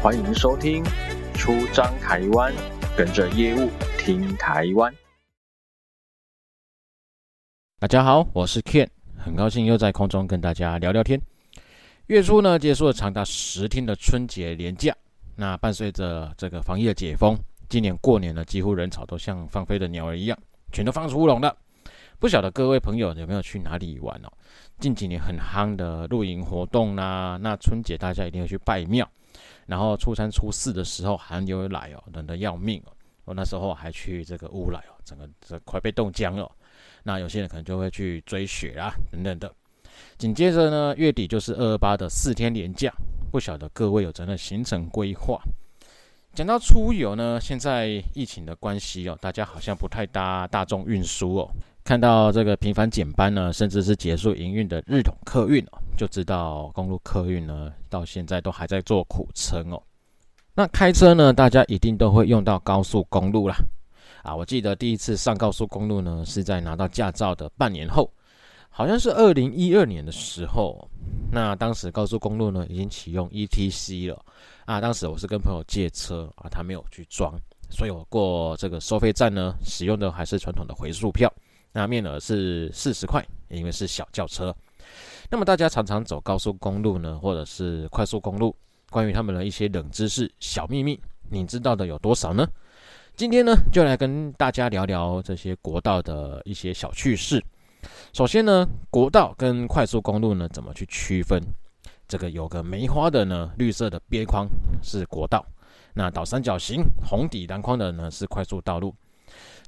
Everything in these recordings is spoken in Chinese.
欢迎收听《出张台湾》，跟着业务听台湾。大家好，我是 Ken，很高兴又在空中跟大家聊聊天。月初呢，结束了长达十天的春节连假，那伴随着这个防疫的解封，今年过年呢，几乎人潮都像放飞的鸟儿一样，全都放出笼了。不晓得各位朋友有没有去哪里玩哦？近几年很夯的露营活动啦、那春节大家一定要去拜庙，然后初三初四的时候寒流来哦，冷得要命哦。我那时候还去这个乌来哦，整个这快被冻僵了。那有些人可能就会去追雪啊等等的。紧接着呢，月底就是二二八的四天连假，不晓得各位有怎样的行程规划？讲到出游呢，现在疫情的关系哦，大家好像不太搭大众运输哦。看到这个频繁减班呢，甚至是结束营运的日统客运哦，就知道公路客运呢到现在都还在做苦撑哦。那开车呢，大家一定都会用到高速公路啦。啊，我记得第一次上高速公路呢，是在拿到驾照的半年后，好像是二零一二年的时候。那当时高速公路呢已经启用 ETC 了啊，当时我是跟朋友借车啊，他没有去装，所以我过这个收费站呢，使用的还是传统的回数票。那面额是四十块，因为是小轿车。那么大家常常走高速公路呢，或者是快速公路，关于他们的一些冷知识、小秘密，你知道的有多少呢？今天呢，就来跟大家聊聊这些国道的一些小趣事。首先呢，国道跟快速公路呢，怎么去区分？这个有个梅花的呢，绿色的边框是国道，那倒三角形红底蓝框的呢，是快速道路。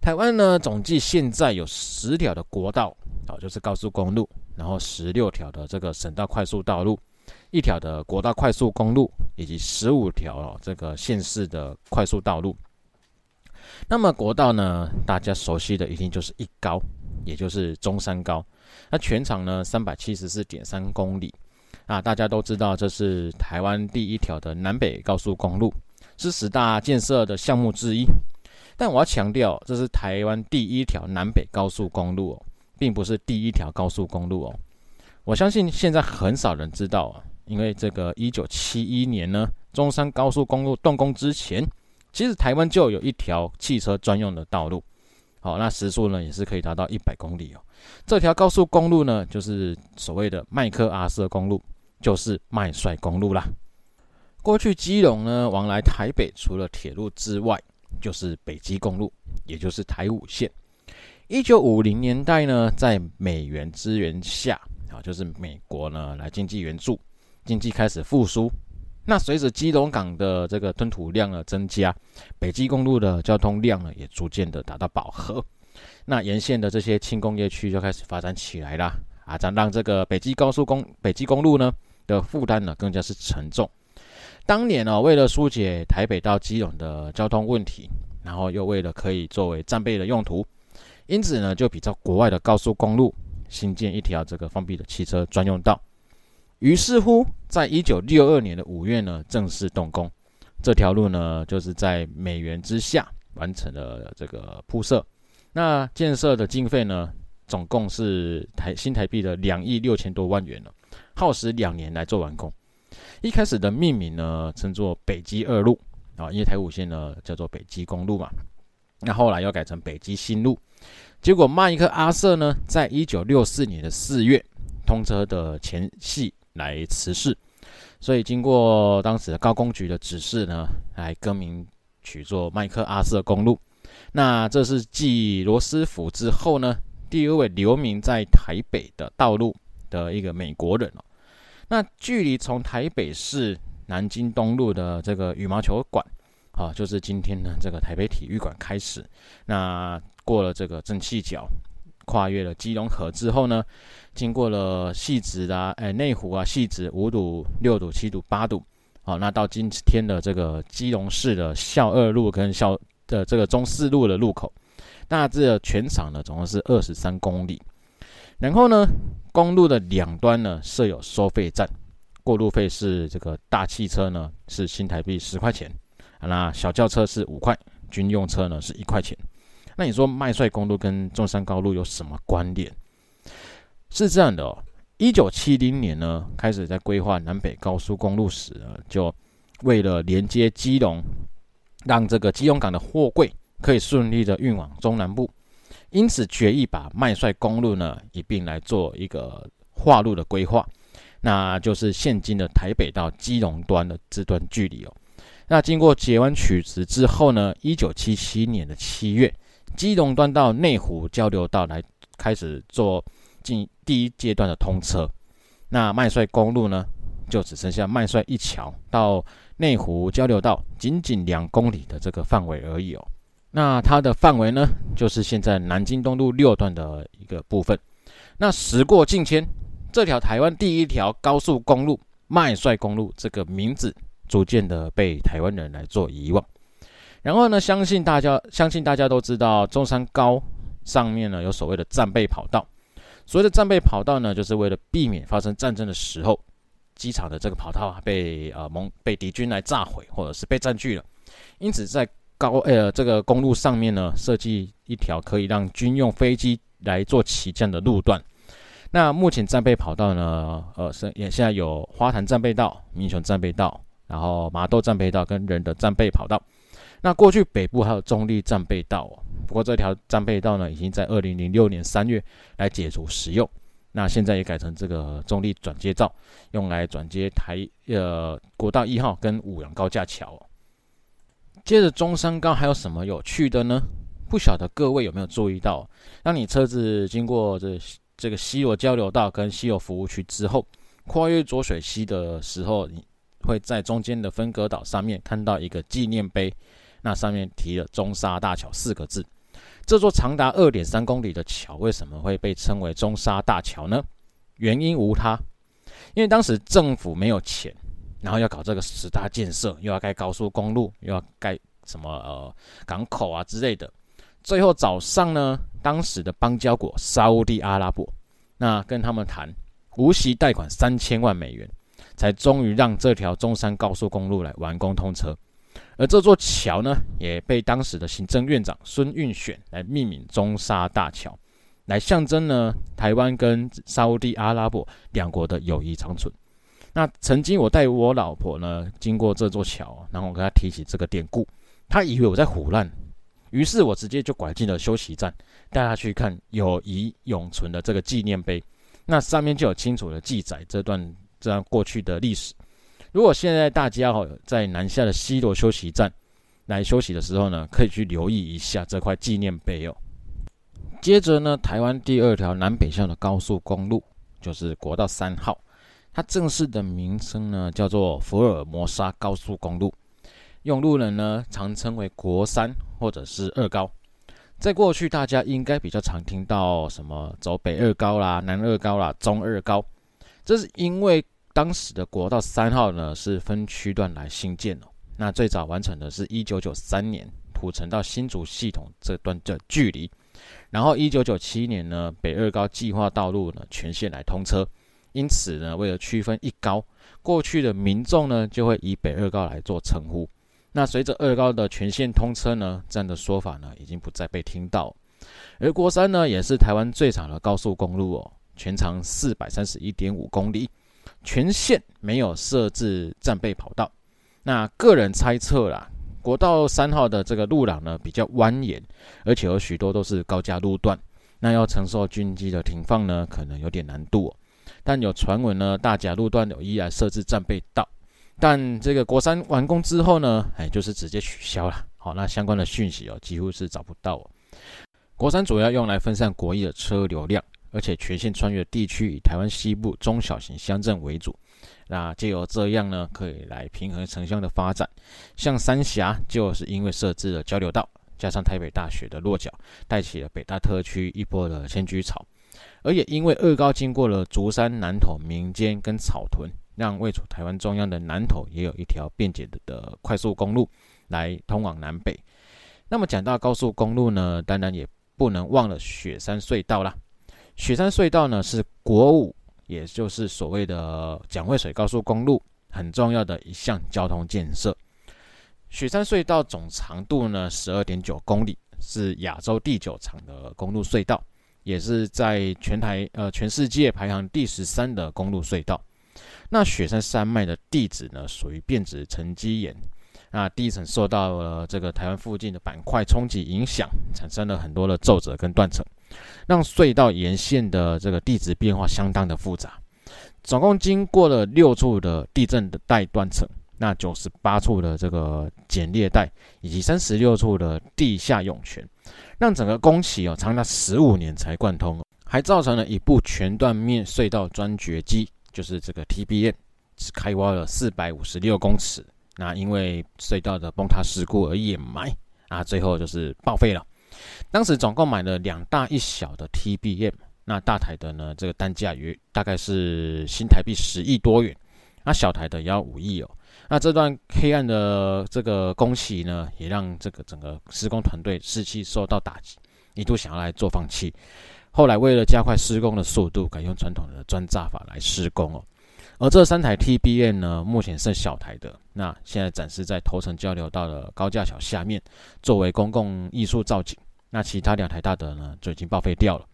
台湾呢，总计现在有十条的国道，啊，就是高速公路，然后十六条的这个省道快速道路，一条的国道快速公路，以及十五条哦这个县市的快速道路。那么国道呢，大家熟悉的一定就是一高，也就是中山高，那全长呢三百七十四点三公里，啊，大家都知道这是台湾第一条的南北高速公路，是十大建设的项目之一。但我要强调，这是台湾第一条南北高速公路哦，并不是第一条高速公路哦。我相信现在很少人知道啊，因为这个一九七一年呢，中山高速公路动工之前，其实台湾就有一条汽车专用的道路，好，那时速呢也是可以达到一百公里哦。这条高速公路呢，就是所谓的麦克阿瑟公路，就是麦帅公路啦。过去基隆呢，往来台北除了铁路之外，就是北极公路，也就是台五线。一九五零年代呢，在美元支援下，啊，就是美国呢来经济援助，经济开始复苏。那随着基隆港的这个吞吐量的增加，北极公路的交通量呢也逐渐的达到饱和。那沿线的这些轻工业区就开始发展起来啦，啊，这样让这个北极高速公北极公路呢的负担呢更加是沉重。当年呢、哦，为了疏解台北到基隆的交通问题，然后又为了可以作为战备的用途，因此呢，就比照国外的高速公路，新建一条这个封闭的汽车专用道。于是乎，在一九六二年的五月呢，正式动工。这条路呢，就是在美元之下完成了这个铺设。那建设的经费呢，总共是台新台币的两亿六千多万元了，耗时两年来做完工。一开始的命名呢，称作北基二路啊，因为台五线呢叫做北基公路嘛。那后来又改成北基新路。结果麦克阿瑟呢，在一九六四年的四月通车的前夕来辞世，所以经过当时的高工局的指示呢，来更名取作麦克阿瑟公路。那这是继罗斯福之后呢，第二位留名在台北的道路的一个美国人哦。那距离从台北市南京东路的这个羽毛球馆，啊，就是今天的这个台北体育馆开始。那过了这个正气角，跨越了基隆河之后呢，经过了汐止啊，哎内湖啊，汐止五堵、六堵、七堵、八堵，好，那到今天的这个基隆市的孝二路跟孝的这个中四路的路口，那这全长呢总共是二十三公里。然后呢，公路的两端呢设有收费站，过路费是这个大汽车呢是新台币十块钱，那小轿车是五块，军用车呢是一块钱。那你说麦帅公路跟中山高路有什么关联？是这样的哦，一九七零年呢开始在规划南北高速公路时呢，就为了连接基隆，让这个基隆港的货柜可以顺利的运往中南部，因此决议把麦帅公路呢一并来做一个划路的规划，那就是现今的台北到基隆端的这段距离哦。那经过截弯取直之后呢，一九七七年的七月，基隆端到内湖交流道来开始做进第一阶段的通车，那麦帅公路呢，就只剩下麦帅一桥到内湖交流道仅仅两公里的这个范围而已哦。那它的范围呢，就是现在南京东路六段的一个部分。那时过境迁，这条台湾第一条高速公路麦帅公路这个名字，逐渐的被台湾人来做遗忘。然后呢，相信大家 相信大家都知道，中山高上面呢有所谓的战备跑道。所谓的战备跑道呢，就是为了避免发生战争的时候，机场的这个跑道被呃蒙被敌军来炸毁，或者是被占据了。因此，在高呃这个公路上面呢，设计一条可以让军用飞机来做起降的路段。那目前战备跑道呢，呃是也现在有花坛战备道、民雄战备道，然后麻豆战备道跟仁德战备跑道。那过去北部还有中立战备道哦。不过这条战备道呢，已经在二零零六年三月来解除使用，那现在也改成这个中立转接道，用来转接台呃国道一号跟五杨高架桥哦。接着中山高还有什么有趣的呢？不晓得各位有没有注意到，当你车子经过这这个西螺交流道跟西螺服务区之后，跨越浊水溪的时候，你会在中间的分隔岛上面看到一个纪念碑，那上面提了“中沙大桥”四个字。这座长达二点三公里的桥为什么会被称为中沙大桥呢？原因无他，因为当时政府没有钱，然后要搞这个十大建设，又要盖高速公路，又要盖什么呃港口啊之类的。最后早上呢，当时的邦交国沙乌地阿拉伯，那跟他们谈无息贷款三千万美元，才终于让这条中山高速公路来完工通车。而这座桥呢，也被当时的行政院长孙运选来命名中沙大桥，来象征呢台湾跟沙乌地阿拉伯两国的友谊长存。那曾经我带我老婆呢经过这座桥，然后我跟她提起这个典故，她以为我在唬烂，于是我直接就拐进了休息站，带她去看友谊永存的这个纪念碑，那上面就有清楚的记载这段这样过去的历史。如果现在大家哦在南下的西螺休息站来休息的时候呢，可以去留意一下这块纪念碑哦。接着呢，台湾第二条南北向的高速公路就是国道三号，它正式的名称呢叫做福尔摩沙高速公路，用路人呢常称为国三或者是二高。在过去，大家应该比较常听到什么走北二高啦、南二高啦、中二高，这是因为。当时的国道三号呢是分区段来兴建哦，那最早完成的是一九九三年土城到新竹系统这段的距离，然后一九九七年呢北二高计划道路呢全线来通车，因此呢为了区分一高，过去的民众呢就会以北二高来做称呼。那随着二高的全线通车呢，这样的说法呢已经不再被听到。而国三呢也是台湾最长的高速公路哦，全长四百三十一点五公里。全线没有设置战备跑道，那个人猜测啦，国道三号的这个路廊呢比较蜿蜒，而且有许多都是高架路段，那要承受军机的停放呢，可能有点难度哦。但有传闻呢，大甲路段有意来设置战备道，但这个国三完工之后呢，哎，就是直接取消了。好，那相关的讯息哦，几乎是找不到哦。国三主要用来分散国一的车流量。而且全线穿越地区以台湾西部中小型乡镇为主，那借由这样呢，可以来平衡城乡的发展。像三峡就是因为设置了交流道，加上台北大学的落脚，带起了北大特区一波的迁居潮。而也因为二高经过了竹山、南投、民间跟草屯，让位处台湾中央的南投也有一条便捷的的快速公路来通往南北。那么讲到高速公路呢，当然也不能忘了雪山隧道啦。雪山隧道呢是国五，也就是所谓的蒋渭水高速公路很重要的一项交通建设。雪山隧道总长度呢十二点九公里，是亚洲第九长的公路隧道，也是在全台呃全世界排行第十三的公路隧道。那雪山山脉的地质呢，属于变质沉积岩。那地层受到了这个台湾附近的板块冲击影响，产生了很多的皱褶跟断层，让隧道沿线的这个地质变化相当的复杂。总共经过了六处的地震的带断层，那九十八处的这个剪裂带，以及三十六处的地下涌泉，让整个工期哦长达十五年才贯通，还造成了一部全断面隧道钻掘机，就是这个 TBM，只开挖了四百五十六公尺。那因为隧道的崩塌事故而掩埋啊，最后就是报废了。当时总共买了两大一小的 TBM，那大台的呢，这个单价约大概是新台币十亿多元，那小台的也要五亿哦。那这段黑暗的这个工期呢，也让这个整个施工团队士气受到打击，一度想要来做放弃。后来为了加快施工的速度，改用传统的钻炸法来施工哦。而这三台 TBM 呢，目前剩小台的，那现在展示在头城交流道的高架桥下面，作为公共艺术造景。那其他两台大的呢，就已经报废掉了。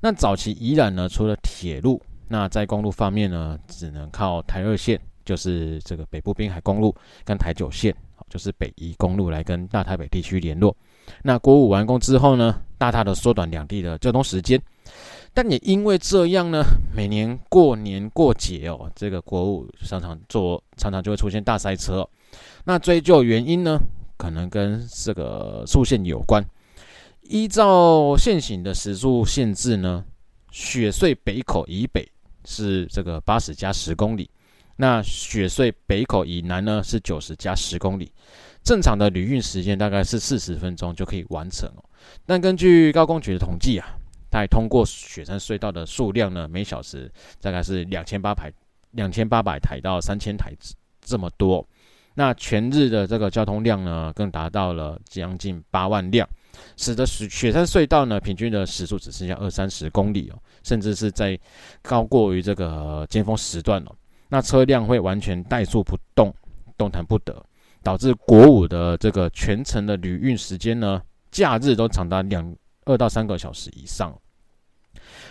那早期宜兰呢，除了铁路，那在公路方面呢，只能靠台二线，就是这个北部滨海公路跟台九线，就是北宜公路来跟大台北地区联络。那国五完工之后呢，大大的缩短两地的交通时间。但也因为这样呢，每年过年过节哦，这个国五常常做，常常就会出现大塞车。那追究原因呢，可能跟这个速限有关。依照现行的时速限制呢，雪隧北口以北是这个八十加十公里，那雪隧北口以南呢是九十加十公里。正常的旅运时间大概是四十分钟就可以完成哦。但根据高工局的统计啊。它通过雪山隧道的数量呢，每小时大概是两千八百两千八百台到三千台这么多。那全日的这个交通量呢，更达到了将近八万辆，使得雪雪山隧道呢，平均的时速只剩下二三十公里哦，甚至是在高过于这个尖峰时段哦。那车辆会完全怠速不动，动弹不得，导致国五的这个全程的旅运时间呢，假日都长达两二到三个小时以上。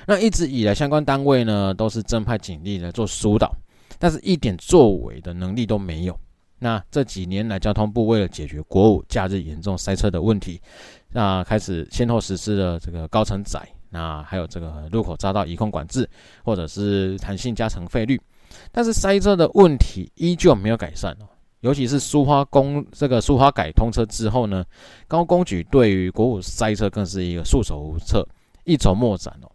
那一直以来，相关单位呢都是增派警力来做疏导，但是一点作为的能力都没有。那这几年来，交通部为了解决国五假日严重塞车的问题，那开始先后实施了这个高层载，那还有这个路口匝道移控管制，或者是弹性加乘费率，但是塞车的问题依旧没有改善哦。尤其是苏花公这个苏花改通车之后呢，高工局对于国五塞车更是一个束手无策，一筹莫展哦。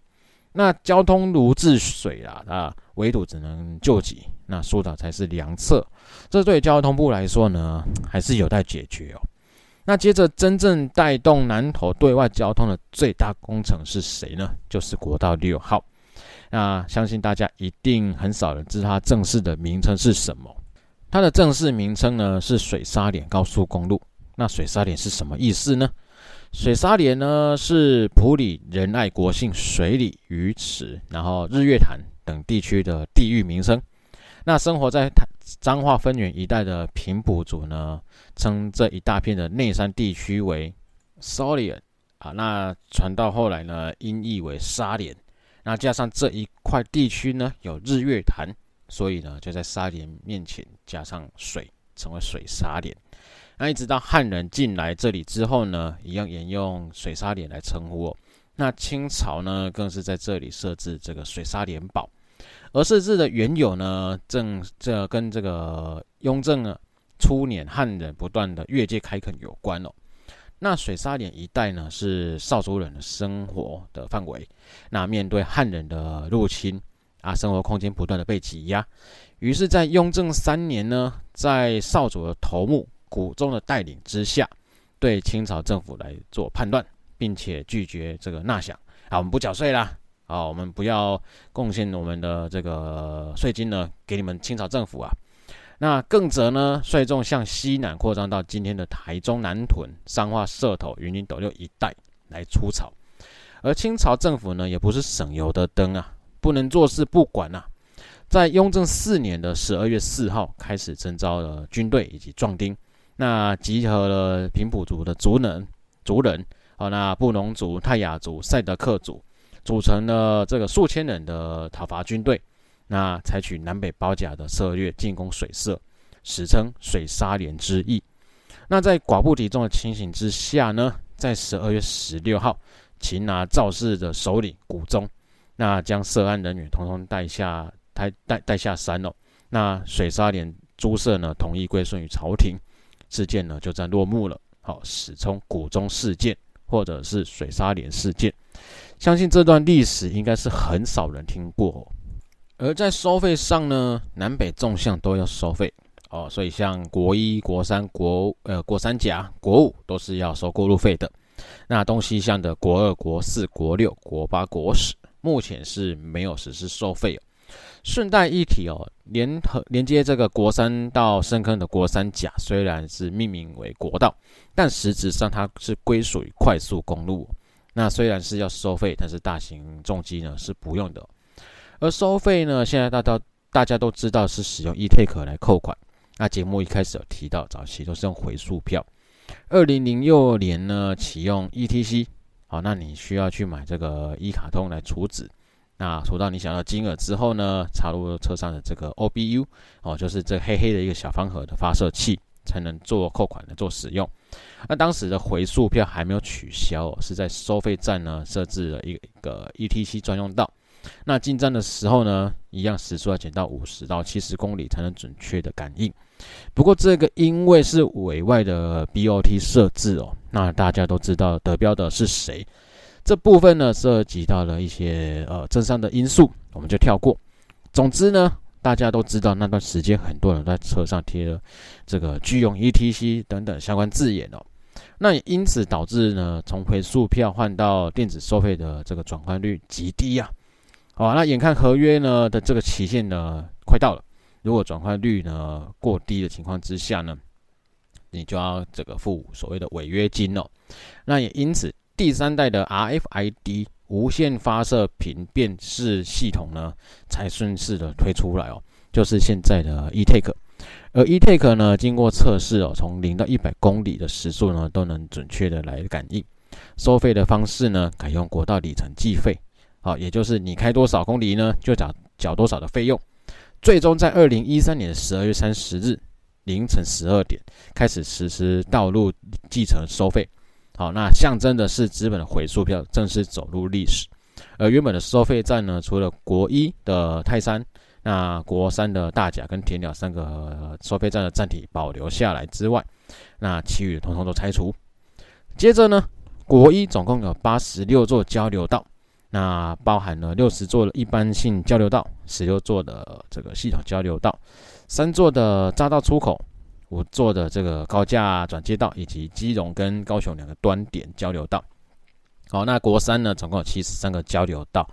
那交通如治水啦，啊，围堵只能救急，那疏导才是良策。这对交通部来说呢，还是有待解决哦。那接着，真正带动南投对外交通的最大工程是谁呢？就是国道六号。那相信大家一定很少人知道它正式的名称是什么。它的正式名称呢是水沙连高速公路。那水沙连是什么意思呢？水沙连呢是埔里仁爱国姓水里鱼池，然后日月潭等地区的地域名称。那生活在彰化分园一带的平埔族呢，称这一大片的内山地区为 Solian 啊。那传到后来呢，音译为沙连。那加上这一块地区呢有日月潭，所以呢就在沙连面前加上水，成为水沙连。那一直到汉人进来这里之后呢，一样沿用水沙连来称呼哦。那清朝呢，更是在这里设置这个水沙连堡。而设置的缘由呢，正这跟这个雍正初年汉人不断的越界开垦有关哦。那水沙连一带呢，是邵族人的生活的范围。那面对汉人的入侵啊，生活空间不断的被挤压，于是，在雍正三年呢，在邵族的头目。谷中的带领之下，对清朝政府来做判断，并且拒绝这个纳饷啊，我们不缴税啦，啊，我们不要贡献我们的这个税金呢，给你们清朝政府啊。那更则呢，率众向西南扩张到今天的台中南屯、彰化社头、云林斗六一带来出草，而清朝政府呢，也不是省油的灯啊，不能坐视不管啊。在雍正四年的十二月四号，开始征召了军队以及壮丁。那集合了平埔族的族人、族人，好，那布农族、泰雅族、赛德克族，组成了这个数千人的讨伐军队。那采取南北包夹的策略进攻水社，史称水沙连之役。那在寡不敌众的情形之下呢，在十二月十六号，擒拿肇事的首领谷宗，那将涉案人员统统带下带带带下山哦。那水沙连诸社呢，统一归顺于朝廷，事件呢就这样落幕了。好，史称古中事件，或者是水沙连事件。相信这段历史应该是很少人听过哦。而在收费上呢，南北纵向都要收费哦，所以像国一、国三、国呃国三甲、国五都是要收过路费的。那东西向的国二、国四、国六、国八、国十，目前是没有实施收费哦。顺带一提哦，连和连接这个国三到深坑的国三甲虽然是命名为国道，但实质上它是归属于快速公路。那虽然是要收费，但是大型重机呢是不用的。而收费呢，现在大家大家都知道是使用 e-Take 来扣款。那节目一开始有提到，早期都是用回数票。二零零六年呢启用 ETC，好，那你需要去买这个一卡通来储值。那储到你想要金额之后呢，插入车上的这个 OBU，哦，就是这黑黑的一个小方盒的发射器，才能做扣款的做使用。那当时的回溯票还没有取消，是在收费站呢设置了一个一个 ETC 专用道。那进站的时候呢，一样时速要减到五十到七十公里才能准确的感应。不过这个因为是委外的 BOT 设置哦，那大家都知道得标的是谁。这部分呢涉及到了一些呃政商的因素，我们就跳过。总之呢，大家都知道那段时间很多人在车上贴了这个拒用 ETC 等等相关字眼哦。那也因此导致呢，从回数票换到电子收费的这个转换率极低呀。好，那眼看合约呢的这个期限呢快到了，如果转换率呢过低的情况之下呢，你就要这个付所谓的违约金哦。那也因此，第三代的 RFID 无线发射频辨识系统呢才顺势的推出来哦，就是现在的 e-Take。而 e-Take 呢，经过测试哦，从零到一百公里的时速呢，都能准确的来感应。收费的方式呢，改用国道里程计费，好，也就是你开多少公里呢，就缴缴多少的费用。最终在二零一三年十二月三十日凌晨十二点开始实施道路计程收费。好，那象征的是资本的回数票正式走入历史。而原本的收费站呢，除了国一的泰山。那国三的大甲跟田寮三个收费站的站体保留下来之外，那其余的统统都拆除。接着呢，国一总共有八十六座交流道，那包含了六十座的一般性交流道，十六座的这个系统交流道，三座的匝道出口，五座的这个高架转接道，以及基隆跟高雄两个端点交流道。好，那国三呢，总共有七十三个交流道，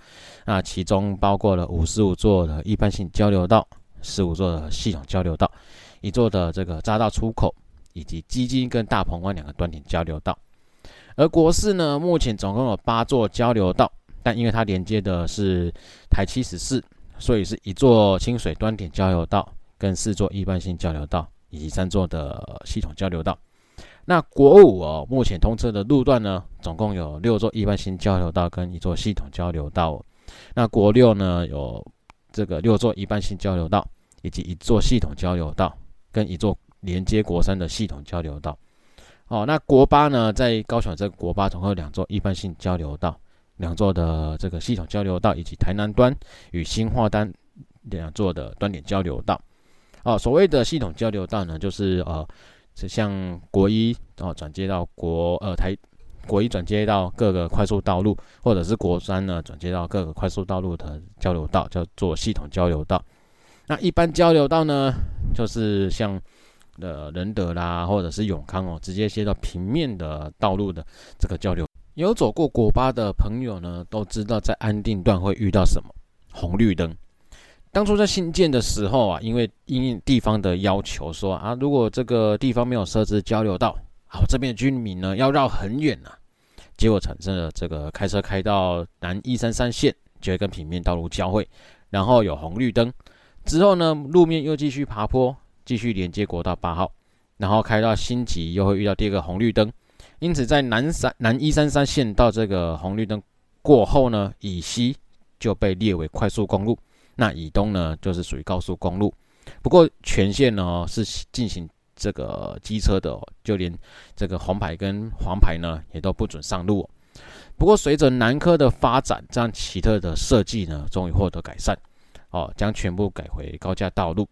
那其中包括了五十五座的一般性交流道，十五座的系统交流道，一座的这个匝道出口，以及基金跟大鹏湾两个端点交流道。而国四呢，目前总共有八座交流道，但因为它连接的是台七十四，所以是一座清水端点交流道，跟四座一般性交流道，以及三座的系统交流道。那国五哦，目前通车的路段呢，总共有六座一般性交流道跟一座系统交流道。那国六呢，有这个六座一般性交流道，以及一座系统交流道跟一座连接国三的系统交流道。哦，那国八呢，在高雄这个国八总共有两座一般性交流道，两座的这个系统交流道，以及台南端与新化端两座的端点交流道。哦，所谓的系统交流道呢，就是呃。是像国一哦转接到国呃台国一转接到各个快速道路，或者是国三呢转接到各个快速道路的交流道，叫做系统交流道。那一般交流道呢，就是像呃仁德啦，或者是永康哦，直接接到平面的道路的这个交流。有走过国八的朋友呢，都知道在安定段会遇到什么红绿灯。当初在新建的时候啊，因为因应地方的要求说啊，如果这个地方没有设置交流道，好，这边的居民呢要绕很远呐、结果产生了这个开车开到南一三三线就会跟平面道路交汇，然后有红绿灯，之后呢路面又继续爬坡，继续连接国道八号，然后开到新集又会遇到第二个红绿灯，因此在南三南一三三线到这个红绿灯过后呢，以西就被列为快速公路。那以东呢就是属于高速公路，不过全线呢是进行这个机车的，就连这个红牌跟黄牌呢也都不准上路。不过随着南科的发展，这样奇特的设计呢终于获得改善，哦，将全部改回高架道路。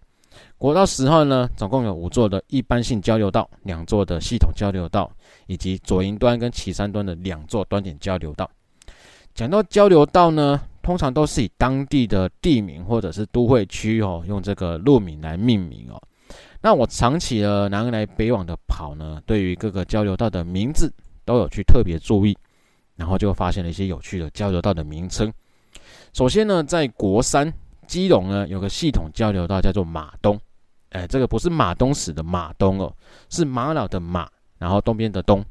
国道十号呢，总共有五座的一般性交流道，两座的系统交流道，以及左营端跟旗山端的两座端点交流道。讲到交流道呢，通常都是以当地的地名或者是都会区哦，用这个路名来命名哦。那我长期的南来北往的跑呢，对于各个交流道的名字都有去特别注意，然后就发现了一些有趣的交流道的名称。首先呢，在国三。基隆呢，有个系统交流道叫做马东，哎，这个不是马东石的马东哦，是玛瑙的玛，然后东边的东。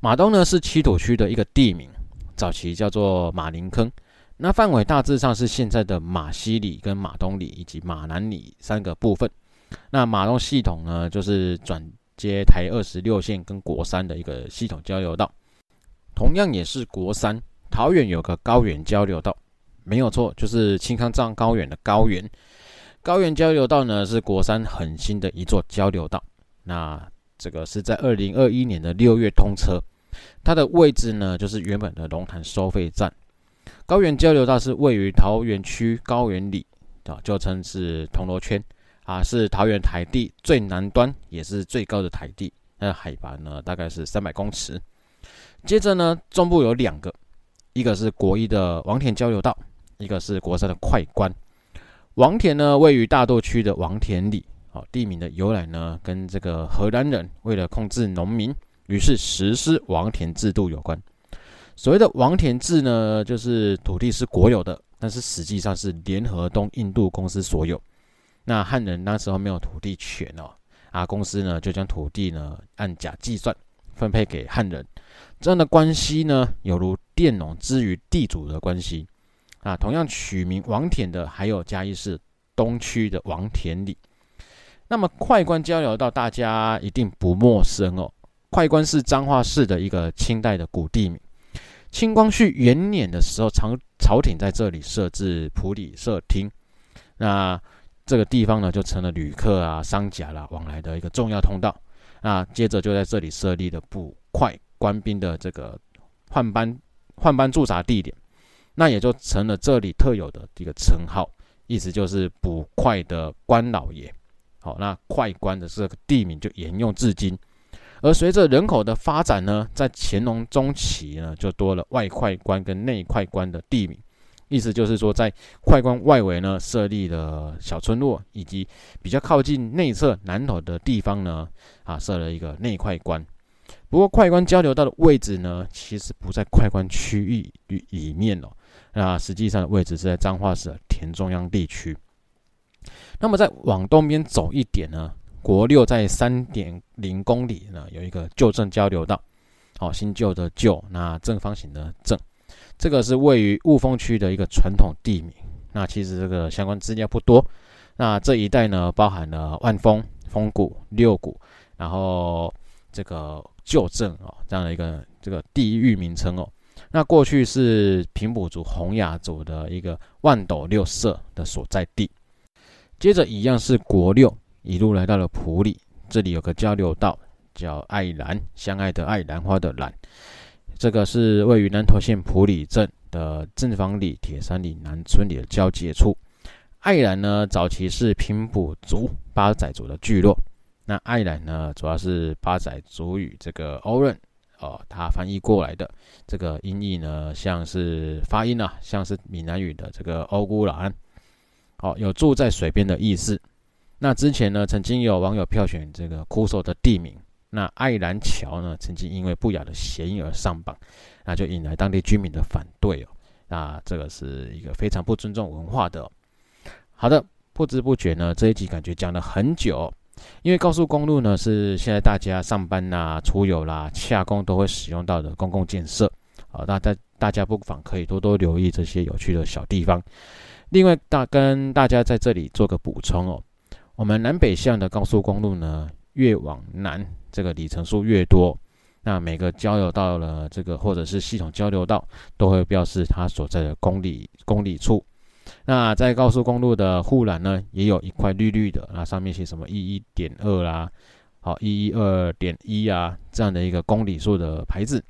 马东呢是七堵区的一个地名，早期叫做马林坑，那范围大致上是现在的马西里跟马东里以及马南里三个部分。那马东系统呢，就是转接台二十六线跟国三的一个系统交流道，同样也是国三，桃园有个高原交流道。没有错，就是青康藏高原的高原。高原交流道呢，是国三很新的一座交流道。那这个是在二零二一年的六月通车，它的位置呢，就是原本的龙潭收费站。高原交流道是位于桃园区高原里啊，就称是铜锣圈啊，是桃园台地最南端，也是最高的台地。那海拔呢，大概是三百公尺。接着呢，中部有两个，一个是国一的王田交流道。一个是国三的快关，王田呢，位于大肚区的王田里，好，地名的由来呢，跟这个荷兰人为了控制农民，于是实施王田制度有关。所谓的王田制呢，就是土地是国有的，但是实际上是联合东印度公司所有。那汉人那时候没有土地权哦，啊，公司呢就将土地呢按甲计算分配给汉人，这样的关系呢，犹如佃农之于地主的关系。啊，同样取名王田的还有嘉义市东区的王田里。那么快关交流道大家一定不陌生哦。快关是彰化市的一个清代的古地名。清光绪元年的时候，朝朝廷在这里设置普里社厅，那这个地方呢就成了旅客啊、商贾啦往来的一个重要通道。那接着就在这里设立了捕快官兵的这个换班换班驻扎地点。那也就成了这里特有的一个称号，意思就是捕快的官老爷。好，那快官的这个地名就沿用至今。而随着人口的发展呢，在乾隆中期呢，就多了外快关跟内快关的地名，意思就是说，在快关外围呢，设立了小村落，以及比较靠近内侧南头的地方呢，啊，设了一个内快关。不过，快关交流道的位置呢，其实不在快关区域里面哦。那实际上的位置是在彰化市的田中央地区。那么再往东边走一点呢，国六在三点零公里呢，有一个旧镇交流道，好，新旧的旧，那正方形的正，这个是位于雾峰区的一个传统地名。那其实这个相关资料不多。那这一带呢，包含了万丰、丰谷、六谷，然后这个旧镇哦，这样的一个这个地域名称哦。那过去是平埔族、洪雅族的一个万斗六社的所在地。接着一样是国六，一路来到了埔里，这里有个交流道叫爱兰，相爱的爱，兰花的兰。这个是位于南投县埔里镇的正方里、铁山里、南村里的交界处。爱兰呢，早期是平埔族、八仔族的聚落。那爱兰呢，主要是八仔族与这个欧润。哦，他翻译过来的这个音译呢，像是发音啊，像是闽南语的这个欧姑兰，好，有住在水边的意思。那之前呢，曾经有网友票选这个枯手的地名，那爱兰桥呢，曾经因为不雅的嫌疑而上榜，那就引来当地居民的反对哦。那这个是一个非常不尊重文化的。好的，不知不觉呢，这一集感觉讲了很久。因为高速公路呢，是现在大家上班呐、出游啦、下工都会使用到的公共建设，好，那大大家不妨可以多多留意这些有趣的小地方。另外，大跟大家在这里做个补充哦，我们南北向的高速公路呢，越往南这个里程数越多，那每个交流道了这个或者是系统交流道都会标示它所在的公里公里处。那在高速公路的护栏呢，也有一块绿绿的，那上面写什么一一点二啦，好一一二点一啊，这样的一个公里数的牌子。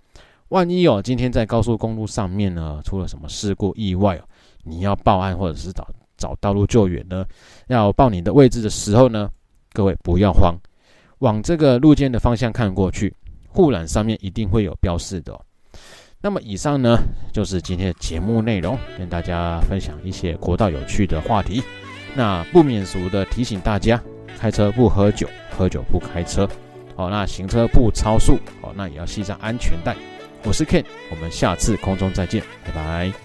万一哦，今天在高速公路上面呢，出了什么事故意外哦，你要报案或者是找找道路救援呢，要报你的位置的时候呢，各位不要慌，往这个路肩的方向看过去，护栏上面一定会有标示的。那么以上呢，就是今天的节目内容，跟大家分享一些国道有趣的话题。那不免俗的提醒大家，开车不喝酒，喝酒不开车。好，那行车不超速，好，那也要系上安全带。我是 Ken，我们下次空中再见，拜拜。